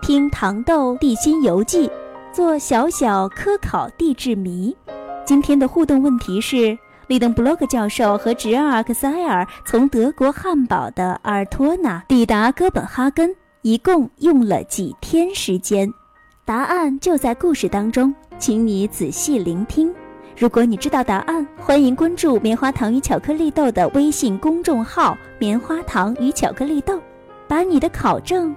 听糖豆地心游记，做小小科考地质谜。今天的互动问题是：里登布洛克教授和侄儿阿克塞尔从德国汉堡的阿尔托纳抵达哥本哈根，一共用了几天时间？答案就在故事当中，请你仔细聆听。如果你知道答案，欢迎关注“棉花糖与巧克力豆”的微信公众号“棉花糖与巧克力豆”，把你的考证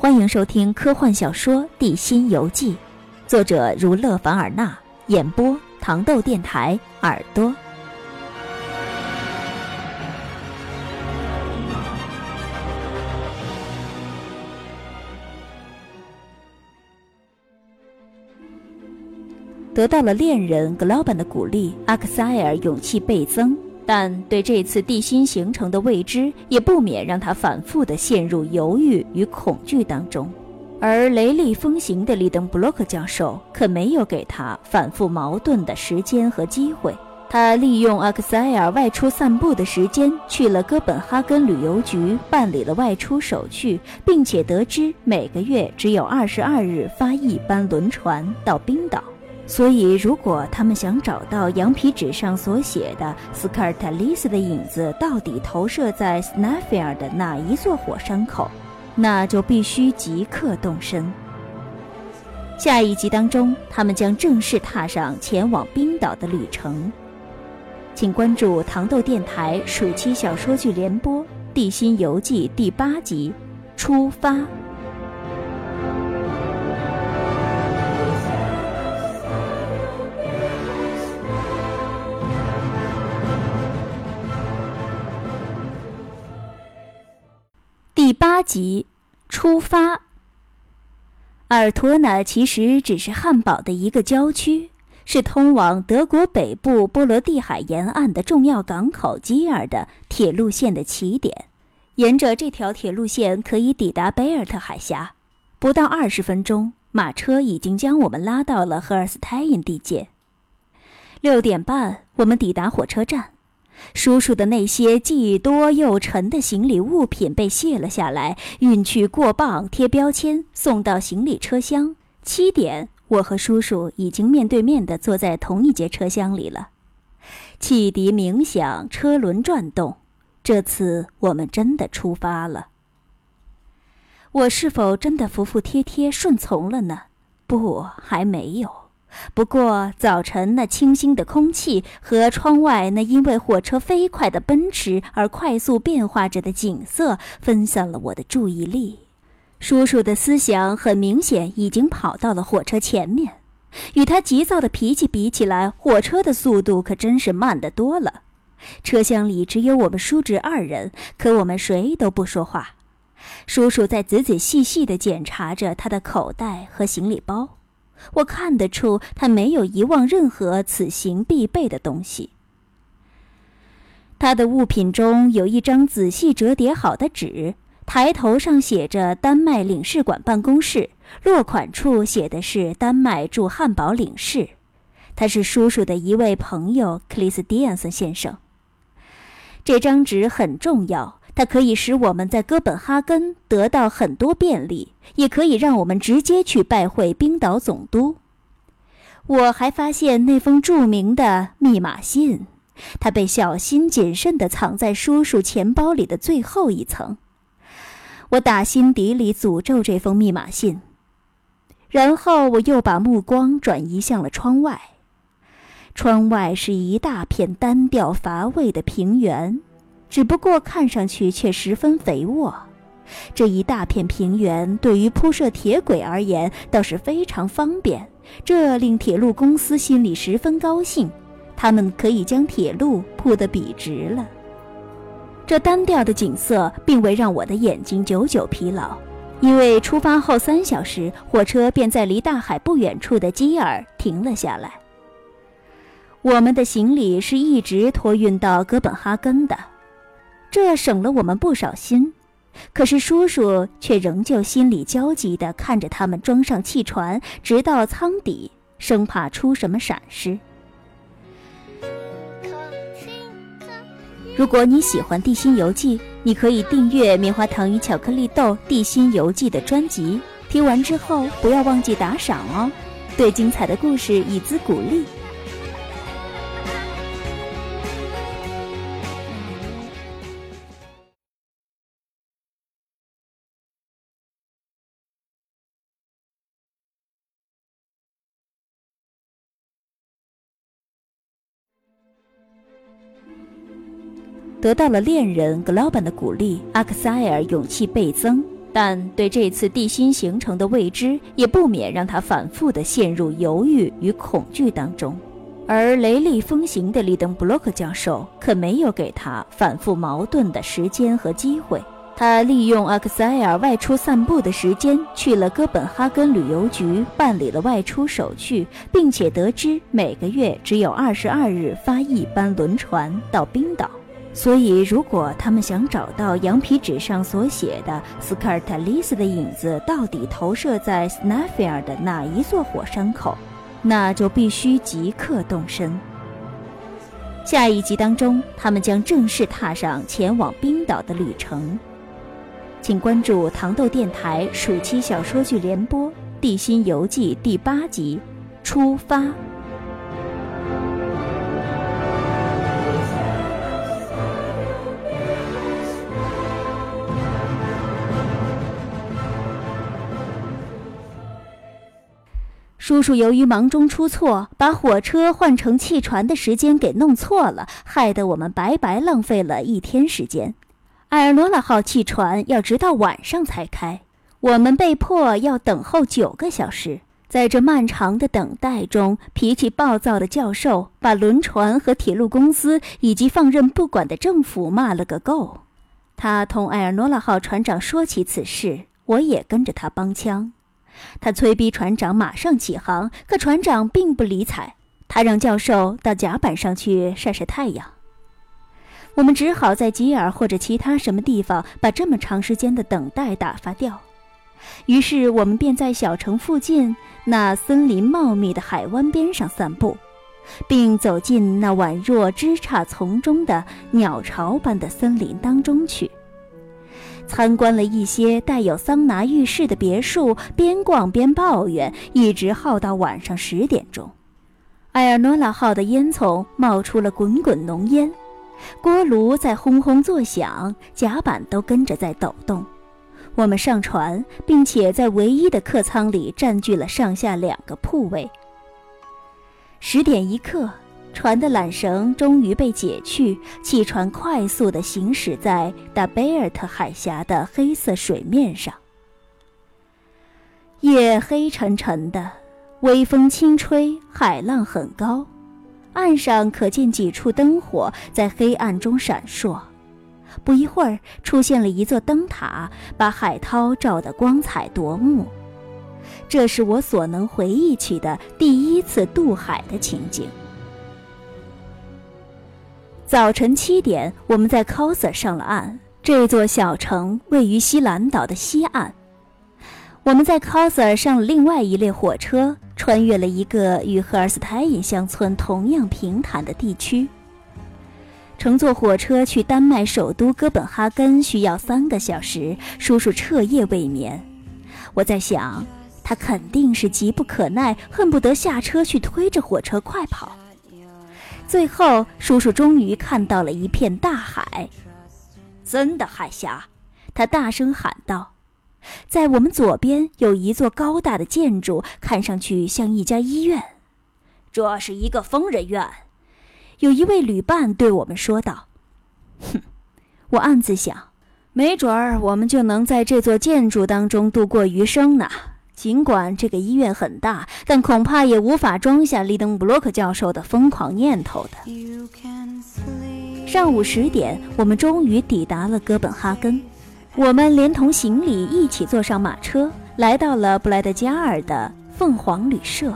欢迎收听科幻小说《地心游记》，作者如勒·凡尔纳，演播糖豆电台耳朵。得到了恋人格劳本的鼓励，阿克塞尔勇气倍增。但对这次地心形成的未知，也不免让他反复的陷入犹豫与恐惧当中。而雷厉风行的里登布洛克教授可没有给他反复矛盾的时间和机会。他利用阿克塞尔外出散步的时间，去了哥本哈根旅游局办理了外出手续，并且得知每个月只有二十二日发一班轮船到冰岛。所以，如果他们想找到羊皮纸上所写的斯卡尔塔利斯的影子到底投射在斯纳菲尔的哪一座火山口，那就必须即刻动身。下一集当中，他们将正式踏上前往冰岛的旅程。请关注糖豆电台暑期小说剧联播《地心游记》第八集《出发》。八集，出发。尔托纳其实只是汉堡的一个郊区，是通往德国北部波罗的海沿岸的重要港口基尔的铁路线的起点。沿着这条铁路线可以抵达贝尔特海峡，不到二十分钟，马车已经将我们拉到了赫尔斯泰因地界。六点半，我们抵达火车站。叔叔的那些既多又沉的行李物品被卸了下来，运去过磅、贴标签，送到行李车厢。七点，我和叔叔已经面对面地坐在同一节车厢里了。汽笛鸣响，车轮转动。这次我们真的出发了。我是否真的服服帖帖顺从了呢？不，还没有。不过，早晨那清新的空气和窗外那因为火车飞快的奔驰而快速变化着的景色，分散了我的注意力。叔叔的思想很明显已经跑到了火车前面，与他急躁的脾气比起来，火车的速度可真是慢得多了。车厢里只有我们叔侄二人，可我们谁都不说话。叔叔在仔仔细细地检查着他的口袋和行李包。我看得出，他没有遗忘任何此行必备的东西。他的物品中有一张仔细折叠好的纸，抬头上写着“丹麦领事馆办公室”，落款处写的是“丹麦驻汉堡领事”。他是叔叔的一位朋友克里斯蒂安森先生。这张纸很重要。它可以使我们在哥本哈根得到很多便利，也可以让我们直接去拜会冰岛总督。我还发现那封著名的密码信，它被小心谨慎地藏在叔叔钱包里的最后一层。我打心底里诅咒这封密码信，然后我又把目光转移向了窗外。窗外是一大片单调乏味的平原。只不过看上去却十分肥沃，这一大片平原对于铺设铁轨而言倒是非常方便，这令铁路公司心里十分高兴，他们可以将铁路铺得笔直了。这单调的景色并未让我的眼睛久久疲劳，因为出发后三小时，火车便在离大海不远处的基尔停了下来。我们的行李是一直托运到哥本哈根的，这省了我们不少心。可是叔叔却仍旧心里焦急地看着他们装上汽船，直到舱底，生怕出什么闪失。如果你喜欢《地心游记》，你可以订阅《棉花糖与巧克力豆地心游记》的专辑。听完之后，不要忘记打赏哦，对精彩的故事以资鼓励。得到了恋人格劳班的鼓励，阿克塞尔勇气倍增。但对这次地心形成的未知，也不免让他反复地陷入犹豫与恐惧当中。而雷厉风行的利登布洛克教授可没有给他反复矛盾的时间和机会。他利用阿克塞尔外出散步的时间，去了哥本哈根旅游局办理了外出手续，并且得知每个月只有二十二日发一班轮船到冰岛。所以，如果他们想找到羊皮纸上所写的斯卡尔塔利斯的影子到底投射在斯纳菲尔的哪一座火山口，那就必须即刻动身。下一集当中，他们将正式踏上前往冰岛的旅程。请关注糖豆电台暑期小说剧联播《地心游记》第八集《出发》。叔叔由于忙中出错，把火车换成汽船的时间给弄错了，害得我们白白浪费了一天时间。埃尔诺拉号汽船要直到晚上才开，我们被迫要等候九个小时。在这漫长的等待中，脾气暴躁的教授把轮船和铁路公司以及放任不管的政府骂了个够。他同埃尔诺拉号船长说起此事，我也跟着他帮腔。他催逼船长马上起航，可船长并不理睬。他让教授到甲板上去晒晒太阳。我们只好在吉尔或者其他什么地方把这么长时间的等待打发掉。于是我们便在小城附近那森林茂密的海湾边上散步，并走进那宛若枝杈丛中的鸟巢般的森林当中去。参观了一些带有桑拿浴室的别墅，边逛边抱怨，一直耗到晚上十点钟。埃尔诺拉号的烟囱冒出了滚滚浓烟，锅炉在轰轰作响，甲板都跟着在抖动。我们上船，并且在唯一的客舱里占据了上下两个铺位。十点一刻。船的缆绳终于被解去，汽船快速地行驶在达贝尔特海峡的黑色水面上。夜黑沉沉的，微风轻吹，海浪很高，岸上可见几处灯火在黑暗中闪烁。不一会儿，出现了一座灯塔，把海涛照得光彩夺目。这是我所能回忆起的第一次渡海的情景。早晨七点，我们在 Coser 上了岸。这座小城位于西兰岛的西岸。我们在 Coser 上了另外一列火车，穿越了一个与赫尔斯泰因乡村同样平坦的地区。乘坐火车去丹麦首都哥本哈根需要三个小时。叔叔彻夜未眠。我在想，他肯定是急不可耐，恨不得下车去推着火车快跑。最后，叔叔终于看到了一片大海，真的海峡！他大声喊道：“在我们左边有一座高大的建筑，看上去像一家医院。这是一个疯人院。”有一位旅伴对我们说道：“哼！”我暗自想，没准儿我们就能在这座建筑当中度过余生呢。尽管这个医院很大，但恐怕也无法装下利登布洛克教授的疯狂念头的。上午十点，我们终于抵达了哥本哈根。我们连同行李一起坐上马车，来到了布莱德加尔的凤凰旅社。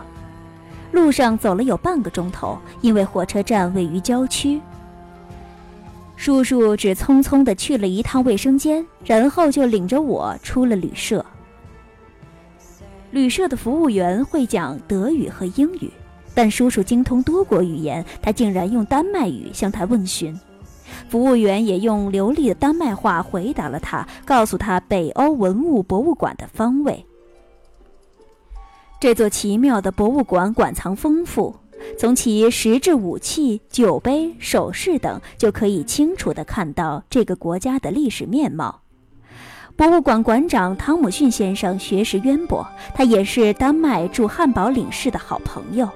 路上走了有半个钟头，因为火车站位于郊区。叔叔只匆匆地去了一趟卫生间，然后就领着我出了旅社。旅社的服务员会讲德语和英语，但叔叔精通多国语言，他竟然用丹麦语向他问询。服务员也用流利的丹麦话回答了他，告诉他北欧文物博物馆的方位。这座奇妙的博物馆馆藏丰富，从其石质武器、酒杯、首饰等就可以清楚地看到这个国家的历史面貌。博物馆馆长汤姆逊先生学识渊博，他也是丹麦驻汉堡领事的好朋友。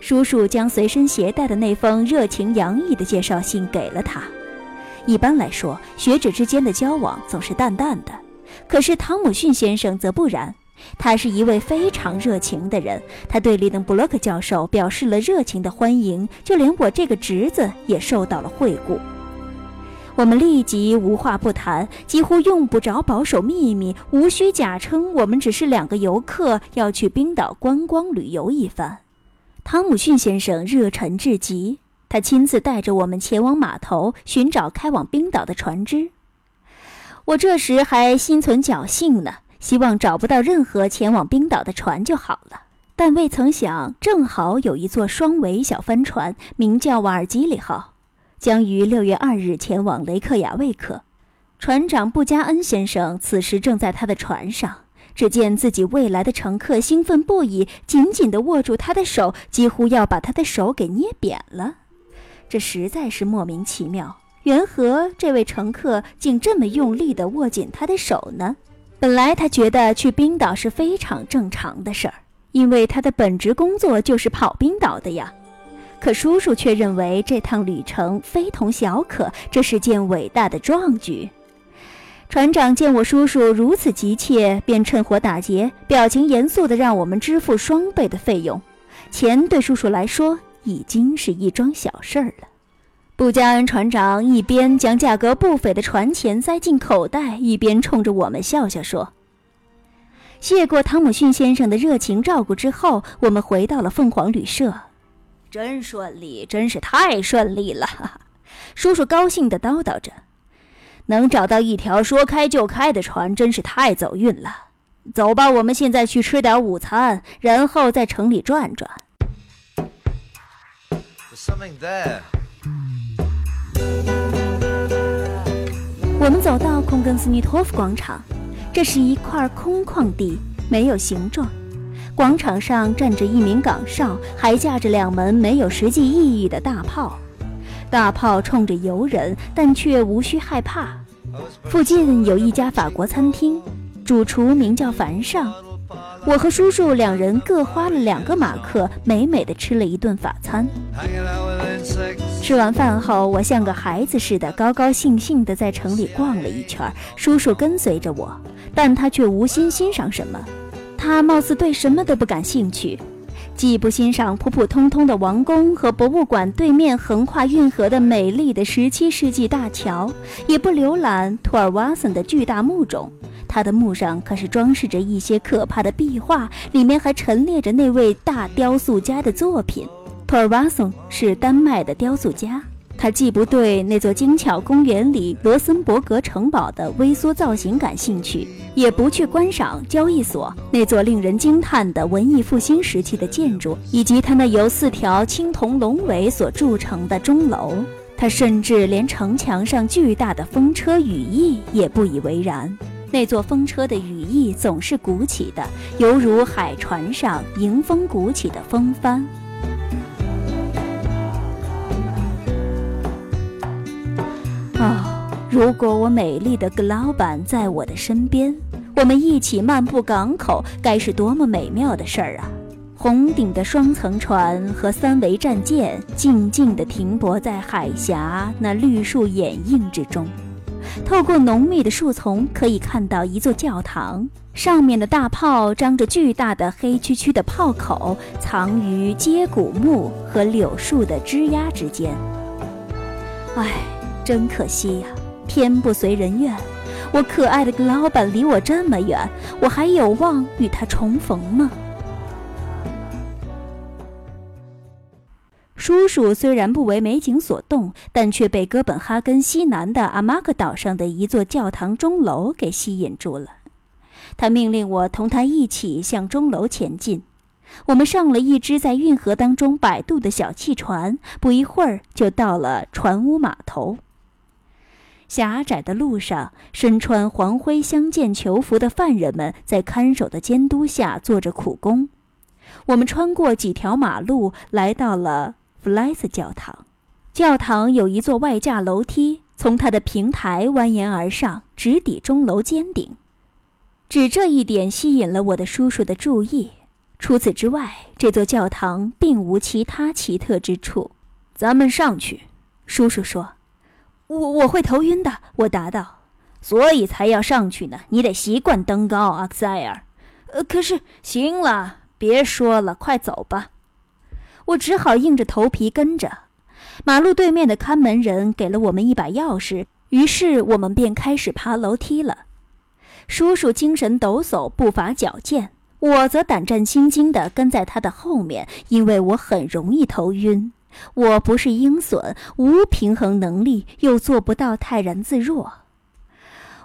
叔叔将随身携带的那封热情洋溢的介绍信给了他。一般来说，学者之间的交往总是淡淡的，可是汤姆逊先生则不然。他是一位非常热情的人，他对利登布洛克教授表示了热情的欢迎，就连我这个侄子也受到了惠顾。我们立即无话不谈，几乎用不着保守秘密，无需假称我们只是两个游客，要去冰岛观光旅游一番。汤姆逊先生热忱至极，他亲自带着我们前往码头寻找开往冰岛的船只。我这时还心存侥幸呢，希望找不到任何前往冰岛的船就好了。但未曾想，正好有一座双桅小帆船，名叫瓦尔基里号，将于六月二日前往雷克雅未克。船长布加恩先生此时正在他的船上。只见自己未来的乘客兴奋不已，紧紧地握住他的手，几乎要把他的手给捏扁了。这实在是莫名其妙。缘何这位乘客竟这么用力地握紧他的手呢？本来他觉得去冰岛是非常正常的事儿，因为他的本职工作就是跑冰岛的呀。可叔叔却认为这趟旅程非同小可，这是件伟大的壮举。船长见我叔叔如此急切，便趁火打劫，表情严肃地让我们支付双倍的费用。钱对叔叔来说已经是一桩小事儿了。布加恩船长一边将价格不菲的船钱塞进口袋，一边冲着我们笑笑说：“谢过汤姆逊先生的热情照顾之后，我们回到了凤凰旅社。真顺利，真是太顺利了！”叔叔高兴地叨叨着。能找到一条说开就开的船，真是太走运了。走吧，我们现在去吃点午餐，然后在城里转转。我们走到空根斯尼托夫广场，这是一块空旷地，没有形状。广场上站着一名岗哨，还架着两门没有实际意义的大炮。大炮冲着游人，但却无需害怕。附近有一家法国餐厅，主厨名叫凡尚。我和叔叔两人各花了两个马克，美美的吃了一顿法餐。吃完饭后，我像个孩子似的，高高兴兴地在城里逛了一圈。叔叔跟随着我，但他却无心欣赏什么，他貌似对什么都不感兴趣。既不欣赏普普通通的王宫和博物馆对面横跨运河的美丽的17世纪大桥，也不浏览托尔瓦森的巨大墓冢。他的墓上可是装饰着一些可怕的壁画，里面还陈列着那位大雕塑家的作品。托尔瓦森是丹麦的雕塑家。他既不对那座精巧公园里罗森伯格城堡的微缩造型感兴趣，也不去观赏交易所那座令人惊叹的文艺复兴时期的建筑，以及它那由四条青铜龙尾所铸成的钟楼。他甚至连城墙上巨大的风车羽翼也不以为然。那座风车的羽翼总是鼓起的，犹如海船上迎风鼓起的风帆。如果我美丽的格老板在我的身边，我们一起漫步港口，该是多么美妙的事儿啊！红顶的双层船和三桅战舰静静地停泊在海峡那绿树掩映之中，透过浓密的树丛，可以看到一座教堂，上面的大炮张着巨大的黑黢黢的炮口，藏于接骨木和柳树的枝桠之间。唉。真可惜呀，天不遂人愿。我可爱的老板离我这么远，我还有望与他重逢吗？叔叔虽然不为美景所动，但却被哥本哈根西南的阿马克岛上的一座教堂钟楼给吸引住了。他命令我同他一起向钟楼前进。我们上了一只在运河当中摆渡的小汽船，不一会儿就到了船坞码头。狭窄的路上，身穿黄灰相间囚服的犯人们在看守的监督下做着苦工。我们穿过几条马路，来到了弗莱斯教堂。教堂有一座外架楼梯，从它的平台蜿蜒而上，直抵钟楼尖顶。只这一点吸引了我的叔叔的注意。除此之外，这座教堂并无其他奇特之处。咱们上去，叔叔说。我我会头晕的，我答道。所以才要上去呢。你得习惯登高，阿克塞尔。呃，可是，行了，别说了，快走吧。我只好硬着头皮跟着。马路对面的看门人给了我们一把钥匙，于是我们便开始爬楼梯了。叔叔精神抖擞，步伐矫健。我则胆战心惊地跟在他的后面，因为我很容易头晕。我不是鹰隼，无平衡能力，又做不到泰然自若。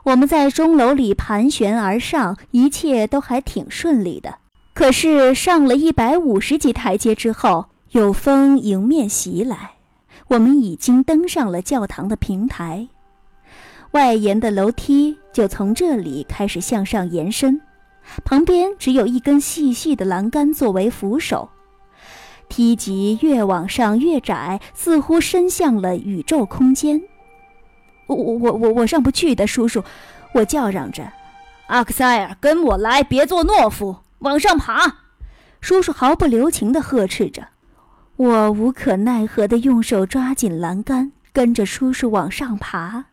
我们在钟楼里盘旋而上，一切都还挺顺利的。可是上了一百五十级台阶之后，有风迎面袭来，我们已经登上了教堂的平台。外沿的楼梯就从这里开始向上延伸。旁边只有一根细细的栏杆作为扶手，梯级越往上越窄，似乎伸向了宇宙空间。我我我我上不去的，叔叔！我叫嚷着：“阿克塞尔，跟我来，别做懦夫，往上爬！”叔叔毫不留情地呵斥着。我无可奈何地用手抓紧栏杆，跟着叔叔往上爬。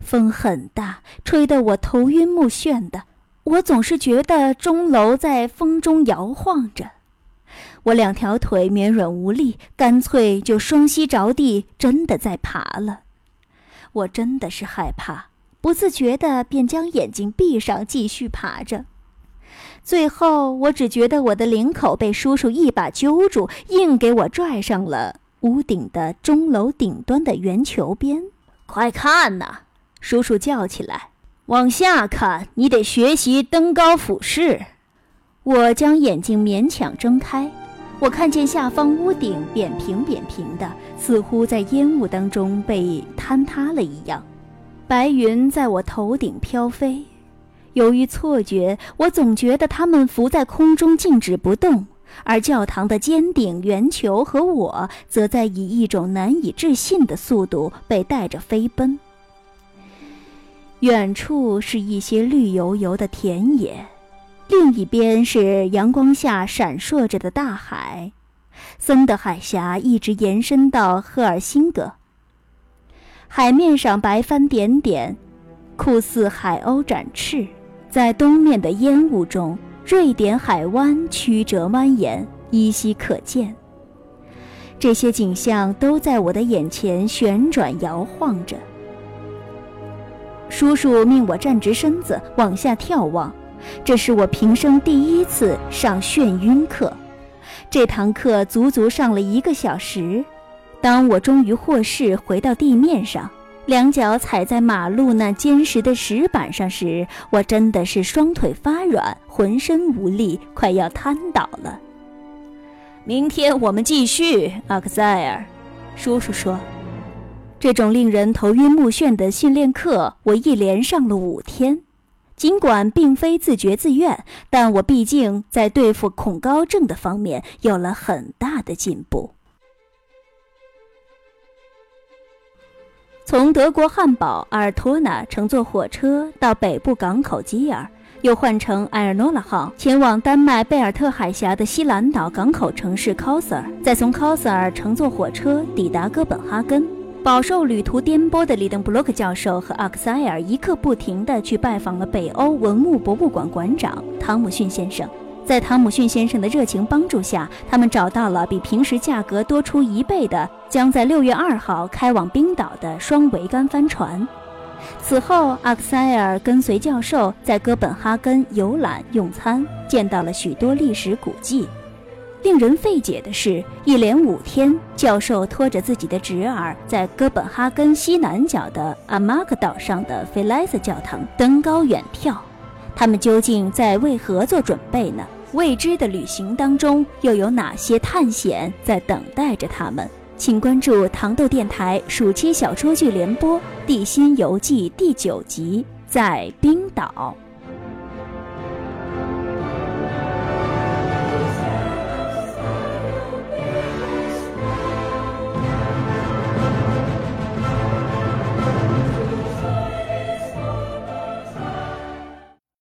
风很大，吹得我头晕目眩的。我总是觉得钟楼在风中摇晃着，我两条腿绵软无力，干脆就双膝着地，真的在爬了。我真的是害怕，不自觉的便将眼睛闭上，继续爬着。最后，我只觉得我的领口被叔叔一把揪住，硬给我拽上了屋顶的钟楼顶端的圆球边。快看呐！叔叔叫起来。往下看，你得学习登高俯视。我将眼睛勉强睁开，我看见下方屋顶扁平扁平的，似乎在烟雾当中被坍塌了一样。白云在我头顶飘飞，由于错觉，我总觉得它们浮在空中静止不动，而教堂的尖顶、圆球和我，则在以一种难以置信的速度被带着飞奔。远处是一些绿油油的田野，另一边是阳光下闪烁着的大海。森的海峡一直延伸到赫尔辛格。海面上白帆点点，酷似海鸥展翅。在东面的烟雾中，瑞典海湾曲折蜿蜒，依稀可见。这些景象都在我的眼前旋转摇晃着。叔叔命我站直身子往下眺望，这是我平生第一次上眩晕课。这堂课足足上了一个小时。当我终于获释回到地面上，两脚踩在马路那坚实的石板上时，我真的是双腿发软，浑身无力，快要瘫倒了。明天我们继续，阿克塞尔，叔叔说。这种令人头晕目眩的训练课，我一连上了五天。尽管并非自觉自愿，但我毕竟在对付恐高症的方面有了很大的进步。从德国汉堡阿尔托纳乘坐火车到北部港口基尔，又换乘埃尔诺拉号前往丹麦贝尔特海峡的西兰岛港口城市 Koser，，再从 Koser 乘坐火车抵达哥本哈根。饱受旅途颠簸的里登布洛克教授和阿克塞尔一刻不停地去拜访了北欧文物博物馆馆长汤姆逊先生。在汤姆逊先生的热情帮助下，他们找到了比平时价格多出一倍的将在六月二号开往冰岛的双桅杆帆船。此后，阿克塞尔跟随教授在哥本哈根游览用餐，见到了许多历史古迹。令人费解的是，一连五天，教授拖着自己的侄儿，在哥本哈根西南角的阿马克岛上的菲莱斯教堂登高远眺。他们究竟在为何做准备呢？未知的旅行当中，又有哪些探险在等待着他们？请关注糖豆电台暑期小说剧联播《地心游记》第九集，在冰岛。